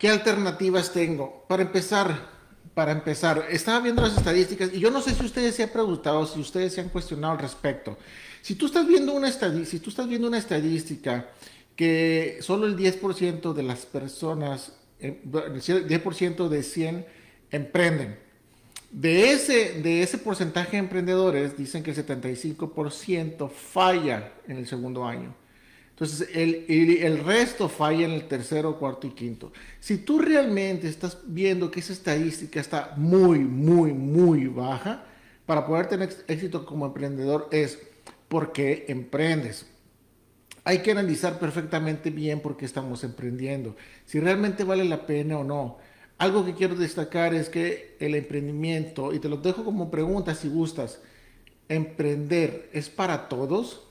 ¿qué alternativas tengo? Para empezar, para empezar, estaba viendo las estadísticas y yo no sé si ustedes se han preguntado, si ustedes se han cuestionado al respecto. Si tú estás viendo una estadística, si tú estás viendo una estadística que solo el 10% de las personas, eh, el 10% de 100 emprenden. De ese, de ese porcentaje de emprendedores, dicen que el 75% falla en el segundo año. Entonces, el, el, resto falla en el tercero, cuarto y quinto. Si tú realmente estás viendo que esa estadística está muy, muy, muy baja, para poder tener éxito como emprendedor es porque emprendes. Hay que analizar perfectamente bien por qué estamos emprendiendo, si realmente vale la pena o no. Algo que quiero destacar es que el emprendimiento, y te lo dejo como pregunta si gustas, emprender es para todos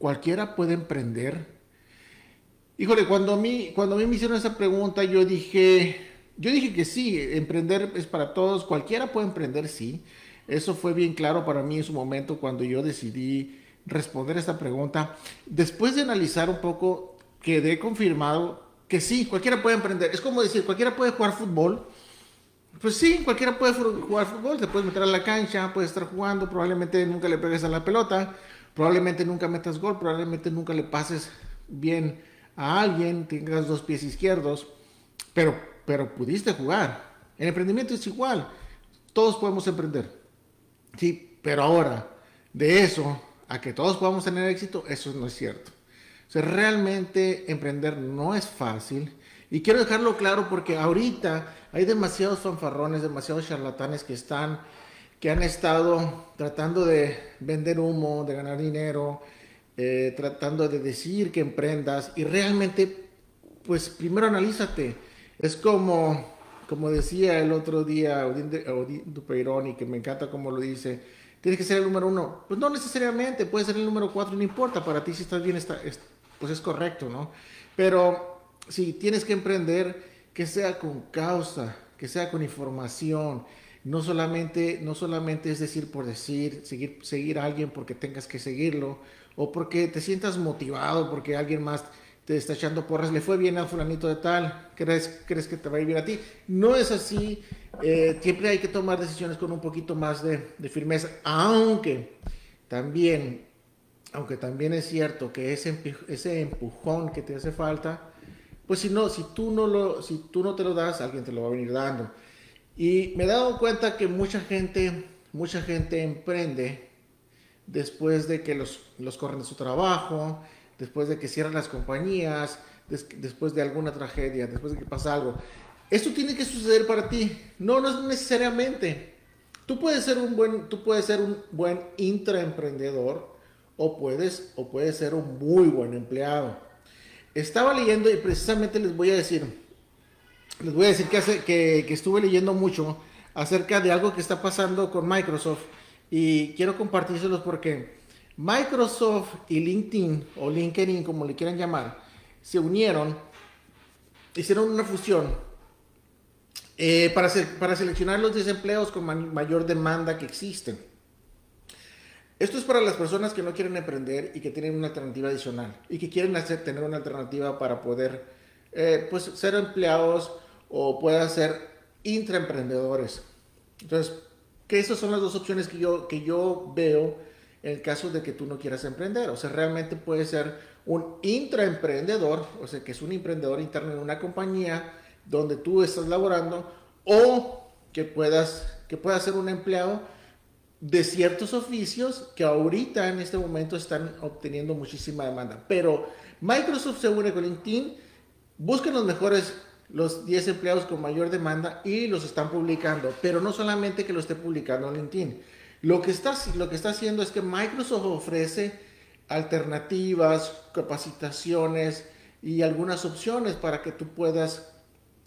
cualquiera puede emprender. Híjole, cuando a mí, cuando a mí me hicieron esa pregunta, yo dije, yo dije que sí, emprender es para todos, cualquiera puede emprender, sí. Eso fue bien claro para mí en su momento cuando yo decidí responder esta pregunta. Después de analizar un poco, quedé confirmado que sí, cualquiera puede emprender. Es como decir, cualquiera puede jugar fútbol. Pues sí, cualquiera puede jugar fútbol, te puedes meter a la cancha, puedes estar jugando, probablemente nunca le pegues a la pelota, Probablemente nunca metas gol, probablemente nunca le pases bien a alguien, tengas dos pies izquierdos, pero, pero pudiste jugar. El emprendimiento es igual, todos podemos emprender. Sí, pero ahora, de eso a que todos podamos tener éxito, eso no es cierto. O realmente emprender no es fácil. Y quiero dejarlo claro porque ahorita hay demasiados fanfarrones, demasiados charlatanes que están que han estado tratando de vender humo, de ganar dinero, eh, tratando de decir que emprendas y realmente, pues primero analízate. Es como, como decía el otro día Odín Dupeironi, que me encanta como lo dice, tienes que ser el número uno. Pues no necesariamente, puede ser el número cuatro, no importa, para ti si estás bien, está, pues es correcto, ¿no? Pero si tienes que emprender, que sea con causa, que sea con información, no solamente, no solamente es decir por decir, seguir, seguir a alguien porque tengas que seguirlo, o porque te sientas motivado, porque alguien más te está echando porras, le fue bien al fulanito de tal, ¿crees, crees que te va a ir bien a ti? No es así, eh, siempre hay que tomar decisiones con un poquito más de, firmeza, aunque también, aunque también es cierto que ese, ese empujón que te hace falta, pues si no, si tú no, lo, si tú no te lo das, alguien te lo va a venir dando. Y me he dado cuenta que mucha gente, mucha gente emprende después de que los, los corren de su trabajo, después de que cierran las compañías, después de alguna tragedia, después de que pasa algo. Esto tiene que suceder para ti. No, no es necesariamente. Tú puedes ser un buen, tú puedes ser un buen intraemprendedor o puedes, o puedes ser un muy buen empleado. Estaba leyendo y precisamente les voy a decir, les voy a decir que, hace, que, estuve leyendo mucho acerca de algo que está pasando con Microsoft y quiero compartírselos porque Microsoft y LinkedIn o LinkedIn como le quieran llamar se unieron, hicieron una fusión eh, para, seleccionar los desempleos con mayor demanda que existen. Esto es para las personas que no quieren emprender y que tienen una alternativa adicional y que quieren tener una alternativa para poder eh, pues, ser empleados o pueda ser intraemprendedores. Entonces, que esas son las dos opciones que yo, que yo veo en el caso de que tú no quieras emprender. O sea, realmente puede ser un intraemprendedor, o sea, que es un emprendedor interno en una compañía donde tú estás laborando, o que puedas, que puedas ser un empleado de ciertos oficios que ahorita en este momento están obteniendo muchísima demanda. Pero Microsoft se une con LinkedIn, los mejores los 10 empleados con mayor demanda y los están publicando. Pero no solamente que lo esté publicando LinkedIn. Lo que, está, lo que está haciendo es que Microsoft ofrece alternativas, capacitaciones y algunas opciones para que tú puedas,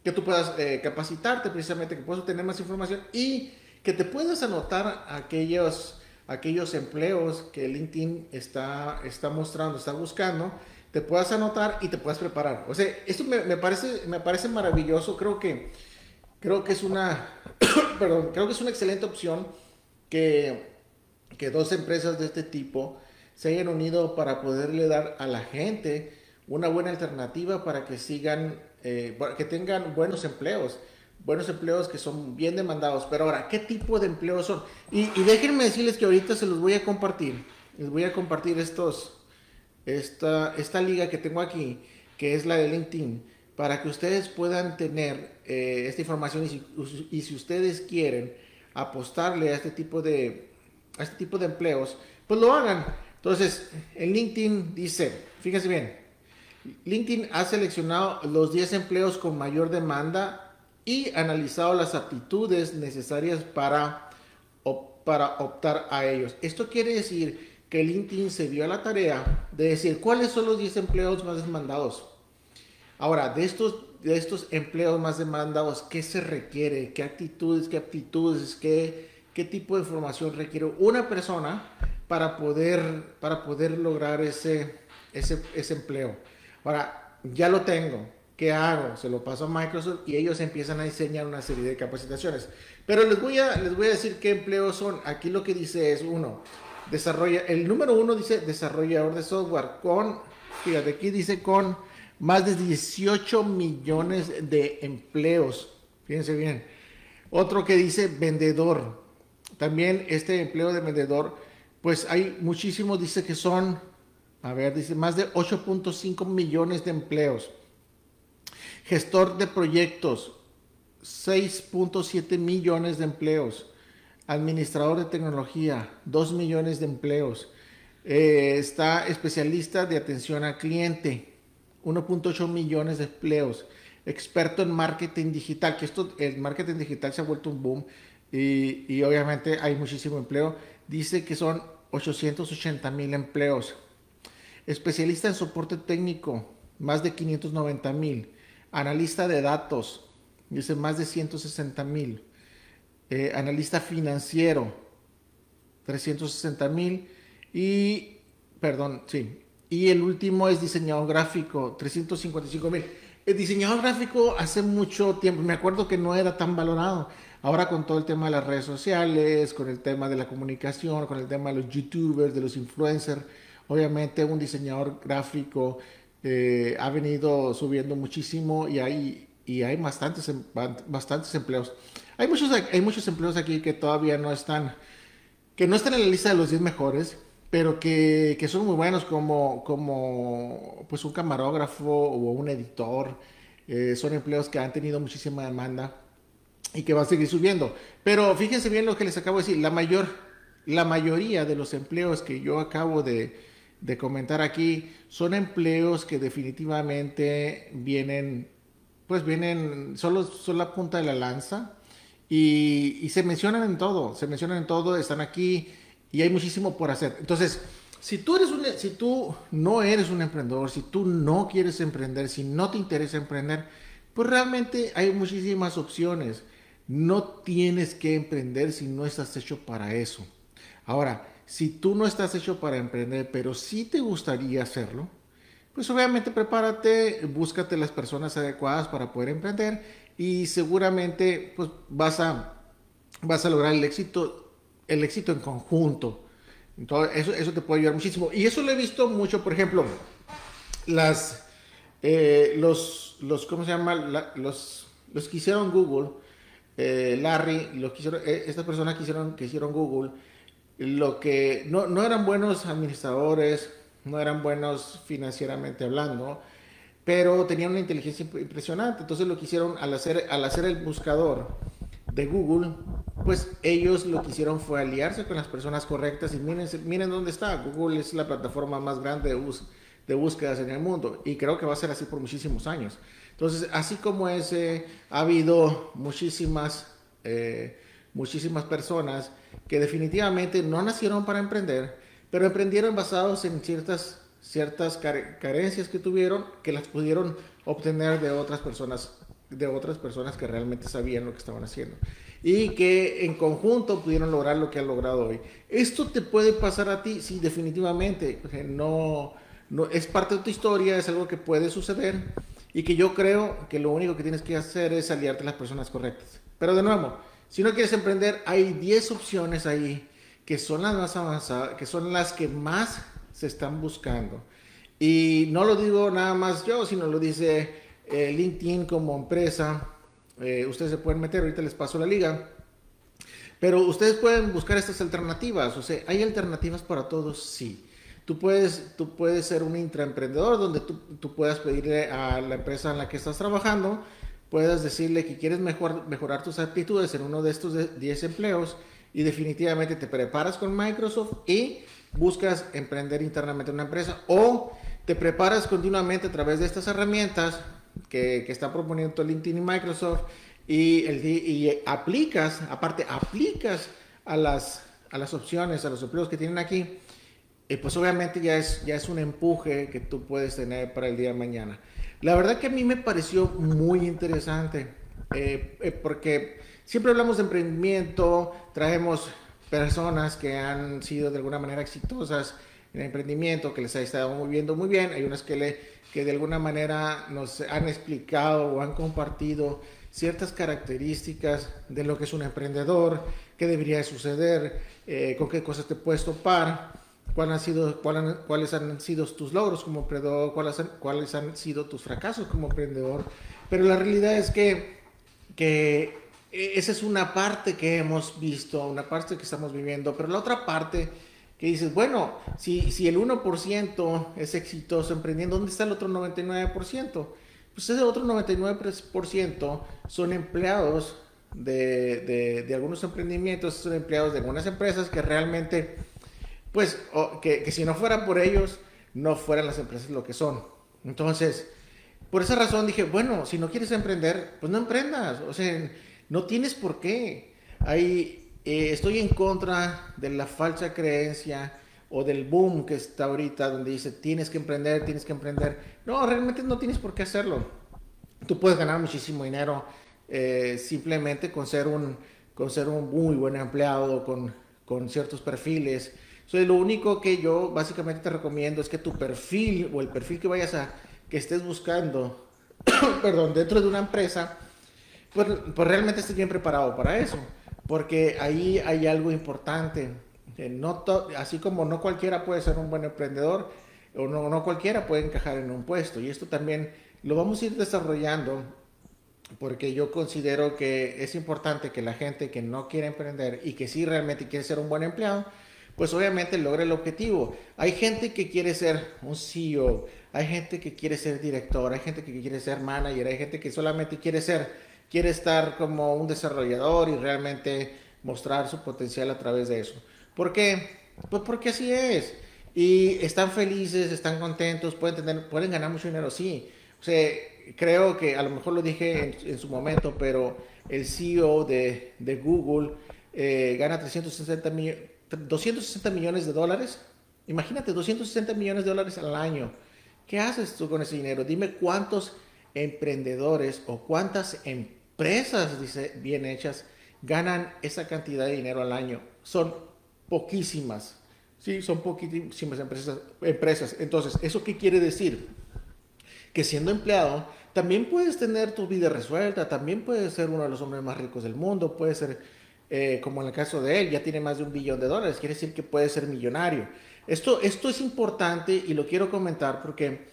que tú puedas eh, capacitarte precisamente, que puedas tener más información y que te puedas anotar aquellos, aquellos empleos que LinkedIn está, está mostrando, está buscando te puedas anotar y te puedas preparar. O sea, esto me, parece, me parece maravilloso. Creo que, creo que es una, perdón, creo que es una excelente opción que, que dos empresas de este tipo se hayan unido para poderle dar a la gente una buena alternativa para que sigan eh, que tengan buenos empleos, buenos empleos que son bien demandados. Pero ahora, ¿qué tipo de empleos son? Y, déjenme decirles que ahorita se los voy a compartir. Les voy a compartir estos, esta, esta liga que tengo aquí, que es la de LinkedIn, para que ustedes puedan tener eh, esta información y si, ustedes quieren apostarle a este tipo de, a este tipo de empleos, pues lo hagan. Entonces, en LinkedIn dice, fíjense bien, LinkedIn ha seleccionado los 10 empleos con mayor demanda y analizado las aptitudes necesarias para, para optar a ellos. Esto quiere decir que LinkedIn se dio a la tarea de decir cuáles son los 10 empleos más demandados. Ahora, de estos, de estos empleos más demandados, ¿qué se requiere? ¿Qué actitudes, qué aptitudes, qué, qué tipo de formación requiere una persona para poder, para poder lograr ese, ese, ese empleo. Ahora, ya lo tengo. ¿Qué hago? Se lo paso a Microsoft y ellos empiezan a diseñar una serie de capacitaciones. Pero les voy a, les voy a decir qué empleos son. Aquí lo que dice es uno, desarrolla, el número uno dice desarrollador de software con, fíjate, aquí dice con más de 18 millones de empleos. Fíjense bien. Otro que dice vendedor. También este empleo de vendedor pues hay muchísimos, dice que son, a ver, dice más de 8.5 millones de empleos. Gestor de proyectos, 6.7 millones de empleos. Administrador de tecnología, 2 millones de empleos. Eh, está especialista de atención al cliente, 1.8 millones de empleos. Experto en marketing digital, que esto, el marketing digital se ha vuelto un boom y, y obviamente hay muchísimo empleo. Dice que son 880 mil empleos. Especialista en soporte técnico, más de 590 mil. Analista de datos, dice más de 160 mil. Eh, analista financiero, 360 mil. Y, perdón, sí. Y el último es diseñador gráfico, 355 mil. El diseñador gráfico hace mucho tiempo, me acuerdo que no era tan valorado. Ahora con todo el tema de las redes sociales, con el tema de la comunicación, con el tema de los youtubers, de los influencers, obviamente un diseñador gráfico eh, ha venido subiendo muchísimo y hay, y hay bastantes, em, bastantes empleos. Hay muchos, hay muchos empleos aquí que todavía no están, que no están en la lista de los 10 mejores, pero que, que, son muy buenos como, como pues un camarógrafo o un editor. Eh, son empleos que han tenido muchísima demanda y que va a seguir subiendo. Pero fíjense bien lo que les acabo de decir, la mayor, la mayoría de los empleos que yo acabo de, de comentar aquí son empleos que definitivamente vienen, pues vienen, solo son la punta de la lanza y, se mencionan en todo, se mencionan en todo, están aquí y hay muchísimo por hacer. Entonces, si si tú no eres un emprendedor, si tú no quieres emprender, si no te interesa emprender, pues realmente hay muchísimas opciones. No tienes que emprender si no estás hecho para eso. Ahora, si tú no estás hecho para emprender, pero sí te gustaría hacerlo, pues obviamente prepárate, búscate las personas adecuadas para poder emprender y seguramente pues vas a, vas a lograr el éxito, el éxito en conjunto. Entonces, eso, eso te puede ayudar muchísimo. Y eso lo he visto mucho, por ejemplo, las, eh, los, los, ¿cómo se llama? los, los que hicieron Google, eh, Larry, lo que eh, estas personas que hicieron, que hicieron Google, lo que no, no, eran buenos administradores, no eran buenos financieramente hablando, pero tenían una inteligencia impresionante. Entonces lo que hicieron al hacer, al hacer el buscador de Google, pues ellos lo que hicieron fue aliarse con las personas correctas y miren, miren dónde está. Google es la plataforma más grande de, de búsquedas en el mundo y creo que va a ser así por muchísimos años. Entonces, así como ese, ha habido muchísimas, eh, muchísimas personas que definitivamente no nacieron para emprender, pero emprendieron basados en ciertas, ciertas carencias que tuvieron, que las pudieron obtener de otras personas de otras personas que realmente sabían lo que estaban haciendo y que en conjunto pudieron lograr lo que han logrado hoy. Esto te puede pasar a ti, sí, definitivamente. No, no es parte de tu historia, es algo que puede suceder y que yo creo que lo único que tienes que hacer es aliarte a las personas correctas. Pero de nuevo, si no quieres emprender, hay 10 opciones ahí que son las más avanzadas, que son las que más se están buscando. Y no lo digo nada más yo, sino lo dice eh, LinkedIn como empresa, eh, ustedes se pueden meter, ahorita les paso la liga. Pero ustedes pueden buscar estas alternativas, o sea, ¿hay alternativas para todos? Sí. Tú puedes, tú puedes ser un intraemprendedor donde tú, tú puedas pedirle a la empresa en la que estás trabajando, puedas decirle que quieres mejor, mejorar tus actitudes en uno de estos 10 empleos y definitivamente te preparas con Microsoft y buscas emprender internamente una empresa o te preparas continuamente a través de estas herramientas que, que está proponiendo LinkedIn y Microsoft y, el, y aplicas, aparte aplicas a las, a las opciones, a los empleos que tienen aquí, y pues obviamente ya es, ya es un empuje que tú puedes tener para el día de mañana. La verdad que a mí me pareció muy interesante, eh, eh, porque siempre hablamos de emprendimiento, traemos personas que han sido de alguna manera exitosas en el emprendimiento, que les ha estado moviendo muy bien, hay unas que, le, que de alguna manera nos han explicado o han compartido ciertas características de lo que es un emprendedor, qué debería suceder, eh, con qué cosas te puedes topar, cuáles han sido, cuáles han sido tus logros como emprendedor, cuáles han, cuáles han sido tus fracasos como emprendedor. Pero la realidad es que, que esa es una parte que hemos visto, una parte que estamos viviendo, pero la otra parte que dices, bueno, si, si el 1% es exitoso emprendiendo, ¿dónde está el otro 99%? pues ese otro 99% son empleados de, de, algunos emprendimientos, son empleados de algunas empresas que realmente, pues, que, que, si no fueran por ellos, no fueran las empresas lo que son. Entonces, por esa razón dije, bueno, si no quieres emprender, pues no emprendas, o sea, no tienes por qué. Ahí eh, estoy en contra de la falsa creencia o del boom que está ahorita, donde dice tienes que emprender, tienes que emprender. No, realmente no tienes por qué hacerlo. Tú puedes ganar muchísimo dinero eh, simplemente con ser, un, con ser un muy buen empleado, con, con ciertos perfiles. Lo único que yo básicamente te recomiendo es que tu perfil o el perfil que vayas a, que estés buscando, perdón, dentro de una empresa, pues, pues realmente estés bien preparado para eso. Porque ahí hay algo importante no así como no cualquiera puede ser un buen emprendedor, o no, no cualquiera puede encajar en un puesto. Y esto también lo vamos a ir desarrollando porque yo considero que es importante que la gente que no quiere emprender y que sí realmente quiere ser un buen empleado, pues obviamente logre el objetivo. Hay gente que quiere ser un CEO, hay gente que quiere ser director, hay gente que quiere ser manager, hay gente que solamente quiere ser, quiere estar como un desarrollador y realmente mostrar su potencial a través de eso. ¿Por qué? Pues porque así es. Y están felices, están contentos, pueden, tener, pueden ganar mucho dinero, sí. O sea, creo que a lo mejor lo dije en, su momento, pero el CEO de, de Google eh, gana 360 260 millones de dólares. Imagínate, 260 millones de dólares al año. ¿Qué haces tú con ese dinero? Dime cuántos emprendedores o cuántas empresas, dice, bien hechas, ganan esa cantidad de dinero al año. Son poquísimas. Sí, son poquísimas empresas, empresas. Entonces, ¿eso qué quiere decir? Que siendo empleado, también puedes tener tu vida resuelta, también puedes ser uno de los hombres más ricos del mundo, puedes ser, eh, como en el caso de él, ya tiene más de un billón de dólares, quiere decir que puede ser millonario. Esto, esto es importante y lo quiero comentar porque,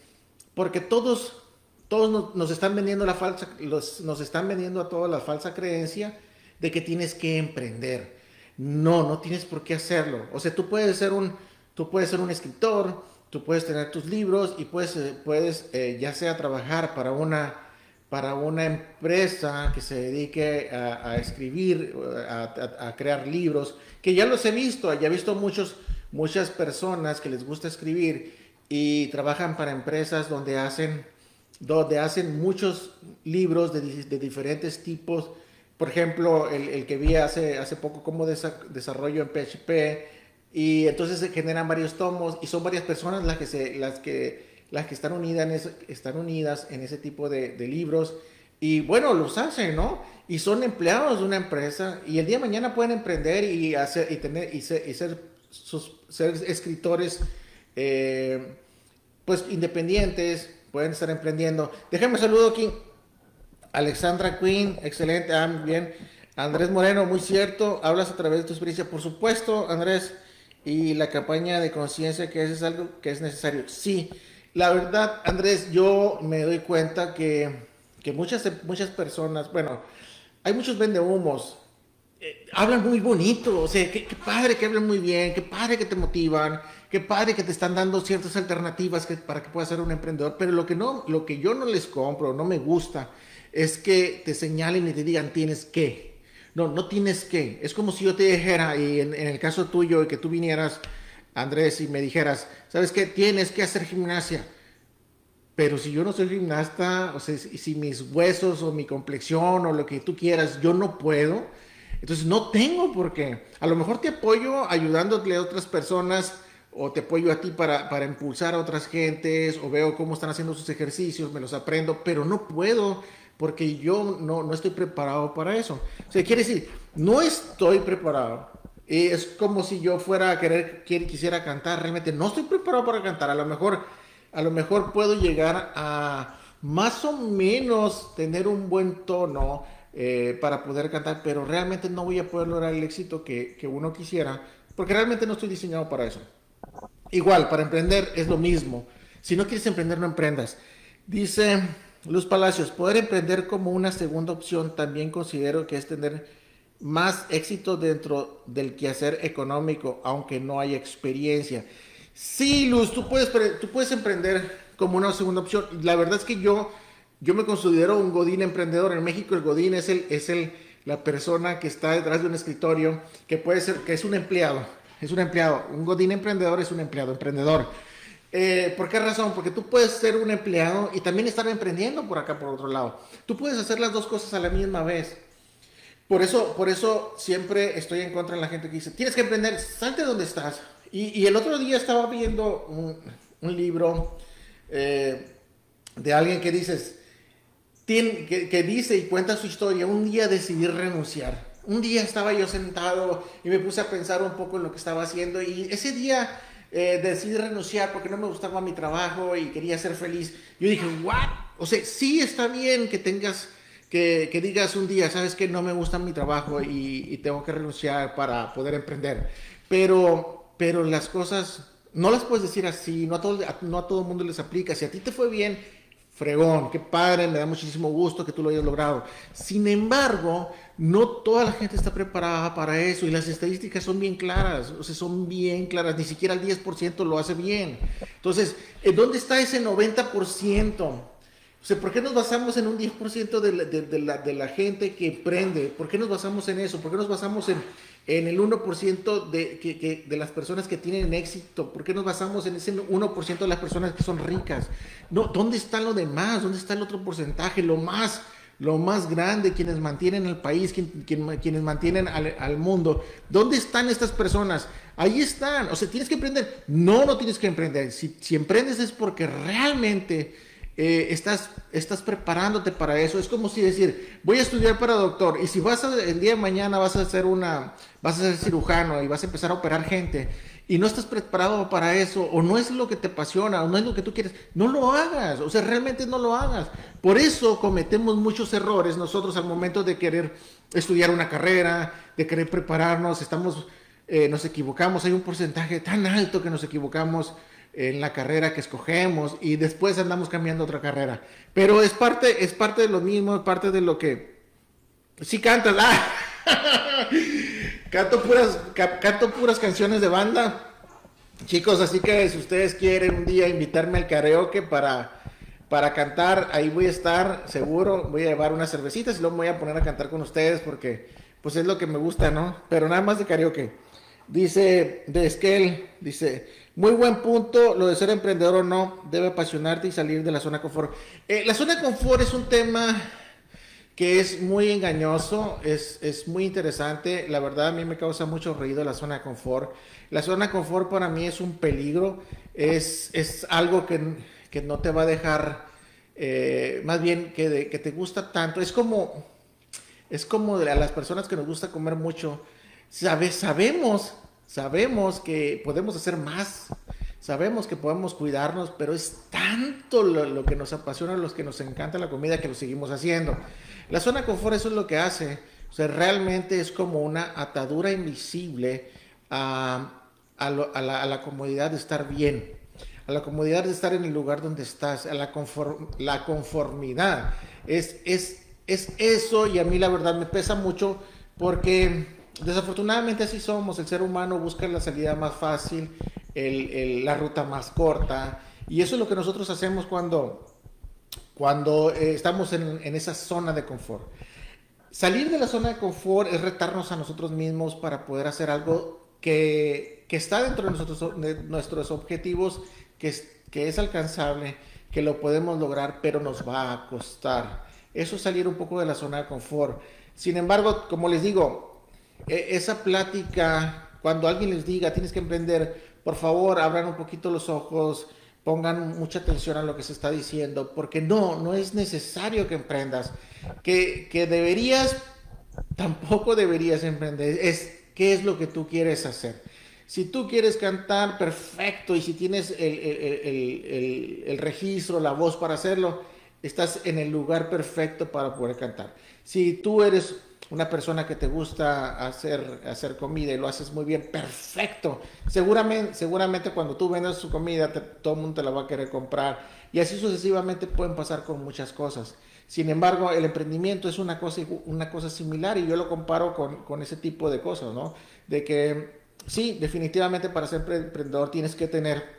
porque todos, todos nos, están vendiendo a todos la falsa creencia de que tienes que emprender no, no tienes por qué hacerlo. O sea, tú puedes ser un, tú puedes ser un escritor, tú puedes tener tus libros y puedes, eh, puedes eh, ya sea trabajar para una, para una empresa que se dedique a, escribir, a, crear libros, que ya los he visto, ya he visto muchos, muchas personas que les gusta escribir y trabajan para empresas donde hacen, donde hacen muchos libros de, de diferentes tipos por ejemplo, el, que vi hace, hace poco como desarrollo en PHP y entonces se generan varios tomos y son varias personas las que, se, las que, las que están, unidas en están unidas en ese tipo de, libros y bueno, los hacen, ¿no? Y son empleados de una empresa y el día de mañana pueden emprender y, hacer, y, tener, y, ser, sus, ser escritores eh, pues independientes, pueden estar emprendiendo. Déjame un saludo aquí Alexandra Quinn, excelente, ah, bien. Andrés Moreno, muy cierto, hablas a través de tu experiencia, por supuesto, Andrés, y la campaña de conciencia que es algo que es necesario. Sí, La verdad, Andrés, yo me doy cuenta que, que muchas, muchas personas, bueno, hay muchos vendehumos, eh, hablan muy bonito, o sea, qué, padre que hablan muy bien, qué padre que te motivan, qué padre que te están dando ciertas alternativas para que puedas ser un emprendedor, pero lo que, no, lo que yo no les compro, no me gusta, es que te señalen y te digan tienes que. No, no tienes que. Es como si yo te dijera, y en, el caso tuyo, que tú vinieras, Andrés, y me dijeras, ¿sabes qué? Tienes que hacer gimnasia. Pero si yo no soy gimnasta, o sea, si mis huesos o mi complexión o lo que tú quieras, yo no puedo, entonces no tengo por qué. A lo mejor te apoyo ayudándole a otras personas o te apoyo a ti para, para impulsar a otras gentes o veo cómo están haciendo sus ejercicios, me los aprendo, pero no puedo porque yo no, no estoy preparado para eso. O sea, quiere decir, no estoy preparado. Es como si yo fuera a querer, quisiera cantar, realmente no estoy preparado para cantar. A lo mejor, a lo mejor puedo llegar a más o menos tener un buen tono eh, para poder cantar, pero realmente no voy a poder lograr el éxito que, que uno quisiera, porque realmente no estoy diseñado para eso. Igual, para emprender es lo mismo. Si no quieres emprender, no emprendas. Dice Luz Palacios, poder emprender como una segunda opción también considero que es tener más éxito dentro del quehacer económico, aunque no haya experiencia. Sí, Luz, tú puedes, tú puedes emprender como una segunda opción. La verdad es que yo, yo me considero un godín emprendedor. En México el godín es, el, es el, la persona que está detrás de un escritorio, que puede ser, que es un empleado. Es un empleado. Un godín emprendedor es un empleado emprendedor. Eh, ¿Por qué razón? Porque tú puedes ser un empleado y también estar emprendiendo por acá, por otro lado. Tú puedes hacer las dos cosas a la misma vez. Por eso, por eso siempre estoy en contra de la gente que dice, tienes que emprender, salte de donde estás. Y, el otro día estaba viendo un, libro eh, de alguien que, dices, que dice y cuenta su historia, un día decidí renunciar. Un día estaba yo sentado y me puse a pensar un poco en lo que estaba haciendo y ese día eh, decidí renunciar porque no me gustaba mi trabajo y quería ser feliz. Yo dije, ¿what? O sea, sí está bien que tengas, que, que digas un día, sabes que no me gusta mi trabajo y, tengo que renunciar para poder emprender. Pero, pero las cosas no las puedes decir así, no a todo, no a todo el mundo les aplica. Si a ti te fue bien, fregón, qué padre, me da muchísimo gusto que tú lo hayas logrado. Sin embargo, no toda la gente está preparada para eso y las estadísticas son bien claras, o sea, son bien claras, ni siquiera el 10% lo hace bien. Entonces, ¿dónde está ese 90%? O sea, ¿por qué nos basamos en un 10% de la, de, la, de la gente que emprende? ¿Por qué nos basamos en eso? ¿Por qué nos basamos en en el 1% de, que, de las personas que tienen éxito? ¿Por qué nos basamos en ese 1% de las personas que son ricas? No, ¿Dónde está lo demás? ¿Dónde está el otro porcentaje? Lo más, lo más grande, quienes mantienen el país, quienes mantienen al, al, mundo. ¿Dónde están estas personas? Ahí están. O sea, ¿tienes que emprender? No, no tienes que emprender. Si, si emprendes es porque realmente eh, estás, estás preparándote para eso. Es como si decir, voy a estudiar para doctor y si vas a, el día de mañana vas a ser una, vas a ser cirujano y vas a empezar a operar gente y no estás preparado para eso o no es lo que te apasiona o no es lo que tú quieres, no lo hagas. O sea, realmente no lo hagas. Por eso cometemos muchos errores nosotros al momento de querer estudiar una carrera, de querer prepararnos, estamos, eh, nos equivocamos. Hay un porcentaje tan alto que nos equivocamos en la carrera que escogemos y después andamos cambiando otra carrera. Pero es parte, es parte de lo mismo, es parte de lo que... Sí cantas, ¡ah! canto, puras, canto puras canciones de banda. Chicos, así que si ustedes quieren un día invitarme al karaoke para, para cantar, ahí voy a estar, seguro, voy a llevar unas cervecitas y luego me voy a poner a cantar con ustedes porque pues es lo que me gusta, ¿no? Pero nada más de karaoke. Dice de Esquel, dice, muy buen punto, lo de ser emprendedor o no, debe apasionarte y salir de la zona de confort. Eh, la zona de confort es un tema que es muy engañoso, es, es, muy interesante, la verdad a mí me causa mucho ruido la zona de confort. La zona de confort para mí es un peligro, es, es algo que, que, no te va a dejar, eh, más bien que, que, te gusta tanto, es como, es como a las personas que nos gusta comer mucho, sabes, sabemos Sabemos que podemos hacer más, sabemos que podemos cuidarnos, pero es tanto lo, que nos apasiona, los que nos encanta la comida, que lo seguimos haciendo. La zona confort eso es lo que hace, o sea, realmente es como una atadura invisible a, la, comodidad de estar bien. a la comodidad de estar en el lugar donde estás, a la, la conformidad. Es, es, es eso y a mí la verdad me pesa mucho porque desafortunadamente así somos, el ser humano busca la salida más fácil, la ruta más corta y eso es lo que nosotros hacemos cuando, cuando eh, estamos en, en esa zona de confort. Salir de la zona de confort es retarnos a nosotros mismos para poder hacer algo que, que está dentro de, nosotros, nuestros objetivos, que es, que es alcanzable, que lo podemos lograr, pero nos va a costar. Eso es salir un poco de la zona de confort. Sin embargo, como les digo, esa plática, cuando alguien les diga, tienes que emprender, por favor, abran un poquito los ojos, pongan mucha atención a lo que se está diciendo, porque no, no es necesario que emprendas. Que, que deberías, tampoco deberías emprender. Es qué es lo que tú quieres hacer. Si tú quieres cantar, perfecto, y si tienes el, el, el, el, registro, la voz para hacerlo, estás en el lugar perfecto para poder cantar. Si tú eres una persona que te gusta hacer, hacer comida y lo haces muy bien, perfecto. Seguramente, seguramente cuando tú vendas su comida, todo el mundo te la va a querer comprar. Y así sucesivamente pueden pasar con muchas cosas. Sin embargo, el emprendimiento es una cosa, una cosa similar y yo lo comparo con, con ese tipo de cosas, ¿no? De que sí, definitivamente para ser emprendedor tienes que tener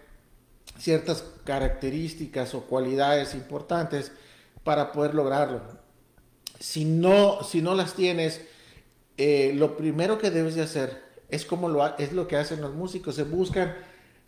ciertas características o cualidades importantes para poder lograrlo si no, si no las tienes, eh, lo primero que debes de hacer es como lo, es lo que hacen los músicos, se buscan,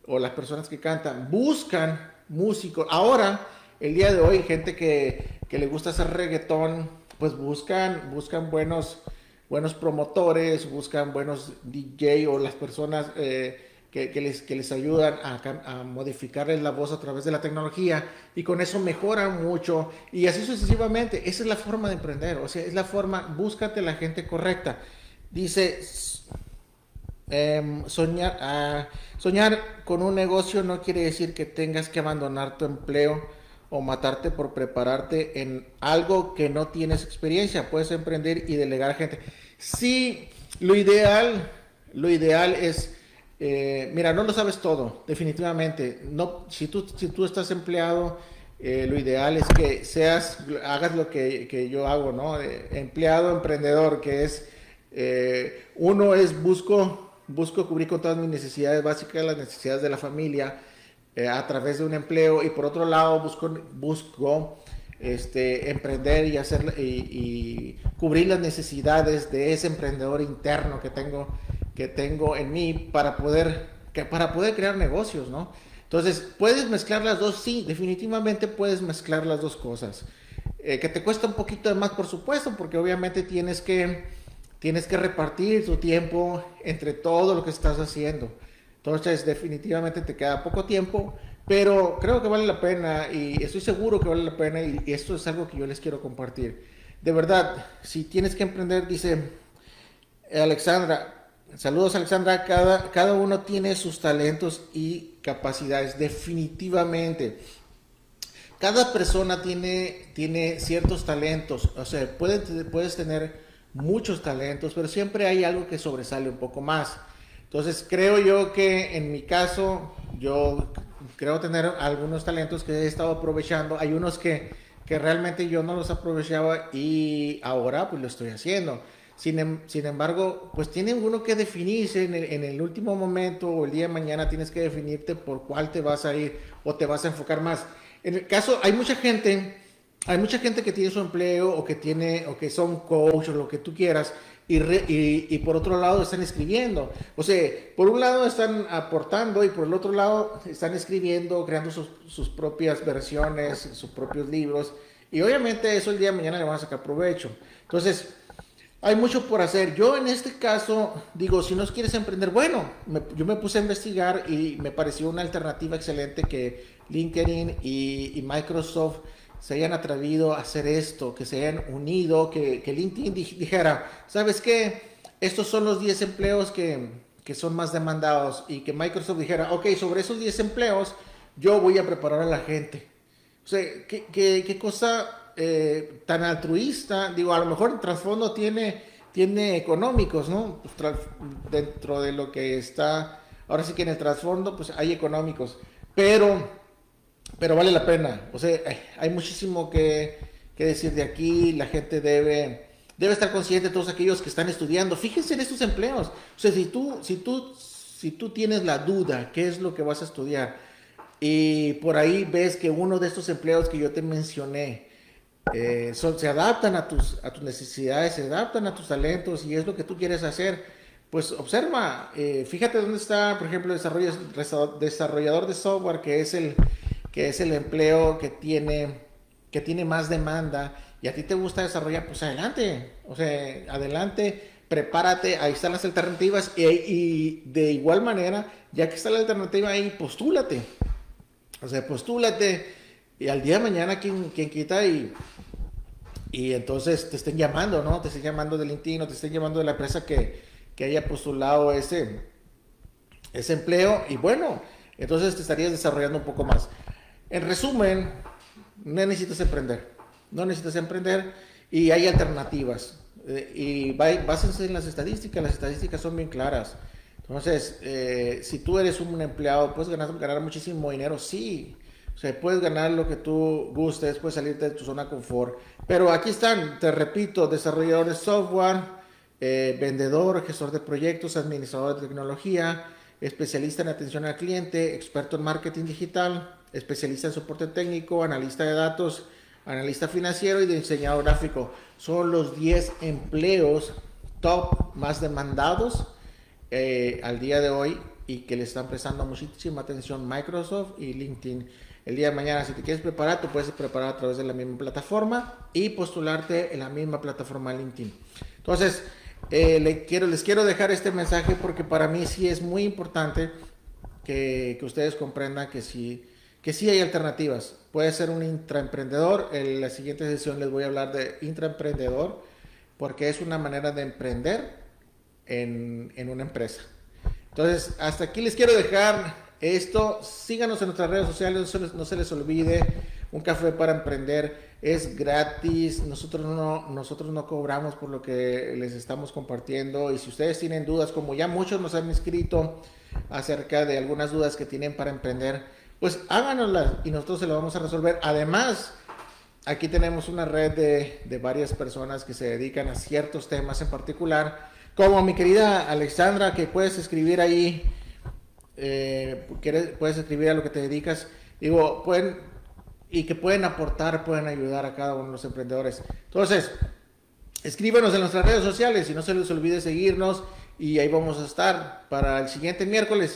o las personas que cantan, buscan músicos. Ahora, el día de hoy, gente que, que le gusta hacer reggaetón, pues buscan, buscan buenos, buenos promotores, buscan buenos DJ o las personas... Eh, que, les, que les ayudan a, a, modificarles la voz a través de la tecnología y con eso mejoran mucho y así sucesivamente. Esa es la forma de emprender, o sea, es la forma, búscate la gente correcta. Dice, em, soñar, ah, soñar con un negocio no quiere decir que tengas que abandonar tu empleo o matarte por prepararte en algo que no tienes experiencia. Puedes emprender y delegar gente. Sí, lo ideal, lo ideal es eh, mira, no lo sabes todo, definitivamente. No, si tú, si tú estás empleado, eh, lo ideal es que seas, hagas lo que, que yo hago, ¿no? Eh, empleado, emprendedor, que es, uno es busco, busco cubrir con todas mis necesidades básicas, las necesidades de la familia, a través de un empleo, y por otro lado busco, busco este, emprender y, hacer, y cubrir las necesidades de ese emprendedor interno que tengo que tengo en mí para poder, que, para poder crear negocios, ¿no? Entonces, ¿puedes mezclar las dos? Sí, definitivamente puedes mezclar las dos cosas. Eh, que te cuesta un poquito de más, por supuesto, porque obviamente tienes que, tienes que repartir tu tiempo entre todo lo que estás haciendo. Entonces, definitivamente te queda poco tiempo, pero creo que vale la pena y estoy seguro que vale la pena y, y esto es algo que yo les quiero compartir. De verdad, si tienes que emprender, dice Alexandra, Saludos Alexandra, cada, cada uno tiene sus talentos y capacidades, definitivamente. Cada persona tiene, tiene ciertos talentos, o sea, puedes, puedes tener muchos talentos, pero siempre hay algo que sobresale un poco más. Entonces creo yo que en mi caso, yo creo tener algunos talentos que he estado aprovechando. Hay unos que, que realmente yo no los aprovechaba y ahora pues lo estoy haciendo. Em, sin, embargo, pues tiene uno que definirse en el, último momento o el día de mañana tienes que definirte por cuál te vas a ir o te vas a enfocar más. En el caso, hay mucha gente, hay mucha gente que tiene su empleo o que tiene, o que son coach o lo que tú quieras, y, y, por otro lado están escribiendo. O sea, por un lado están aportando y por el otro lado están escribiendo, creando sus, sus propias versiones, sus propios libros. Y obviamente eso el día de mañana le van a sacar provecho. Entonces, hay mucho por hacer. Yo en este caso digo, si no quieres emprender, bueno, yo me puse a investigar y me pareció una alternativa excelente que LinkedIn y, Microsoft se hayan atrevido a hacer esto, que se hayan unido, que, LinkedIn dijera, ¿sabes qué? Estos son los 10 empleos que, que, son más demandados y que Microsoft dijera, ok, sobre esos 10 empleos yo voy a preparar a la gente. O sea, ¿qué, qué, qué cosa eh, tan altruista, digo, a lo mejor el trasfondo tiene, tiene económicos, ¿no? Pues, dentro de lo que está, ahora sí que en el trasfondo, pues hay económicos, pero, pero vale la pena. O sea, hay muchísimo que, que decir de aquí, la gente debe, debe estar consciente de todos aquellos que están estudiando. Fíjense en estos empleos. O sea, si tú, si tú, si tú tienes la duda, ¿qué es lo que vas a estudiar? Y por ahí ves que uno de estos empleos que yo te mencioné, eh, son, se adaptan a tus, a tus necesidades, se adaptan a tus talentos y es lo que tú quieres hacer, pues observa, eh, fíjate dónde está, por ejemplo, desarrollador de software, que es el, que es el empleo que tiene, que tiene más demanda y a ti te gusta desarrollar, pues adelante, o sea, adelante, prepárate, ahí están las alternativas y, y de igual manera, ya que está la alternativa ahí, postúlate, o sea, postúlate y al día de mañana, quien, quien quita y, y entonces te estén llamando, ¿no? Te estén llamando del LinkedIn o te estén llamando de la empresa que, que haya postulado ese, ese empleo. Y bueno, entonces te estarías desarrollando un poco más. En resumen, no necesitas emprender. No necesitas emprender y hay alternativas. Eh, y básense en las estadísticas. Las estadísticas son bien claras. Entonces, eh, si tú eres un empleado, puedes ganar, ganar muchísimo dinero, sí. O sea, puedes ganar lo que tú gustes, puedes salirte de tu zona de confort. Pero aquí están, te repito, desarrollador de software, eh, vendedor, gestor de proyectos, administrador de tecnología, especialista en atención al cliente, experto en marketing digital, especialista en soporte técnico, analista de datos, analista financiero y diseñador gráfico. Son los 10 empleos top más demandados eh, al día de hoy y que le están prestando muchísima atención Microsoft y LinkedIn el día de mañana. Si te quieres preparar, tú puedes preparar a través de la misma plataforma y postularte en la misma plataforma LinkedIn. Entonces, eh, quiero, les quiero dejar este mensaje porque para mí sí es muy importante que, ustedes comprendan que sí, que sí hay alternativas. Puede ser un intraemprendedor. En la siguiente sesión les voy a hablar de intraemprendedor porque es una manera de emprender en, en una empresa. Entonces, hasta aquí les quiero dejar esto, síganos en nuestras redes sociales, no se les, olvide, un café para emprender es gratis, nosotros no, nosotros no cobramos por lo que les estamos compartiendo. Y si ustedes tienen dudas, como ya muchos nos han escrito acerca de algunas dudas que tienen para emprender, pues háganoslas y nosotros se lo vamos a resolver. Además, aquí tenemos una red de, de varias personas que se dedican a ciertos temas en particular, como mi querida Alexandra, que puedes escribir ahí eh, puedes escribir a lo que te dedicas, digo, pueden, y que pueden aportar, pueden ayudar a cada uno de los emprendedores. Entonces, escríbanos en nuestras redes sociales y no se les olvide seguirnos y ahí vamos a estar para el siguiente miércoles.